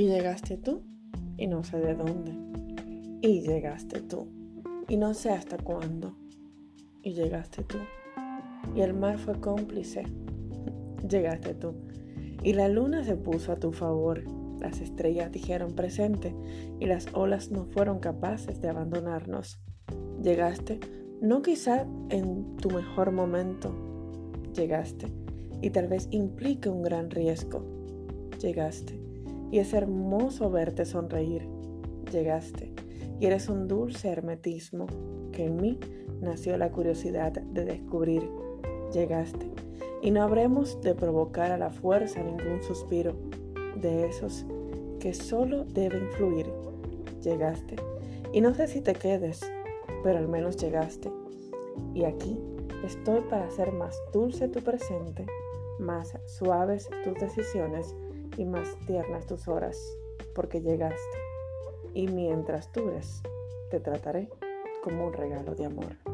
Y llegaste tú y no sé de dónde. Y llegaste tú y no sé hasta cuándo. Y llegaste tú. Y el mar fue cómplice. Llegaste tú. Y la luna se puso a tu favor. Las estrellas dijeron presente y las olas no fueron capaces de abandonarnos. Llegaste, no quizá en tu mejor momento. Llegaste y tal vez implique un gran riesgo. Llegaste y es hermoso verte sonreír. Llegaste y eres un dulce hermetismo que en mí nació la curiosidad de descubrir. Llegaste y no habremos de provocar a la fuerza ningún suspiro de esos que solo deben fluir. Llegaste y no sé si te quedes, pero al menos llegaste. Y aquí estoy para hacer más dulce tu presente, más suaves tus decisiones y más tiernas tus horas, porque llegaste. Y mientras dures, te trataré como un regalo de amor.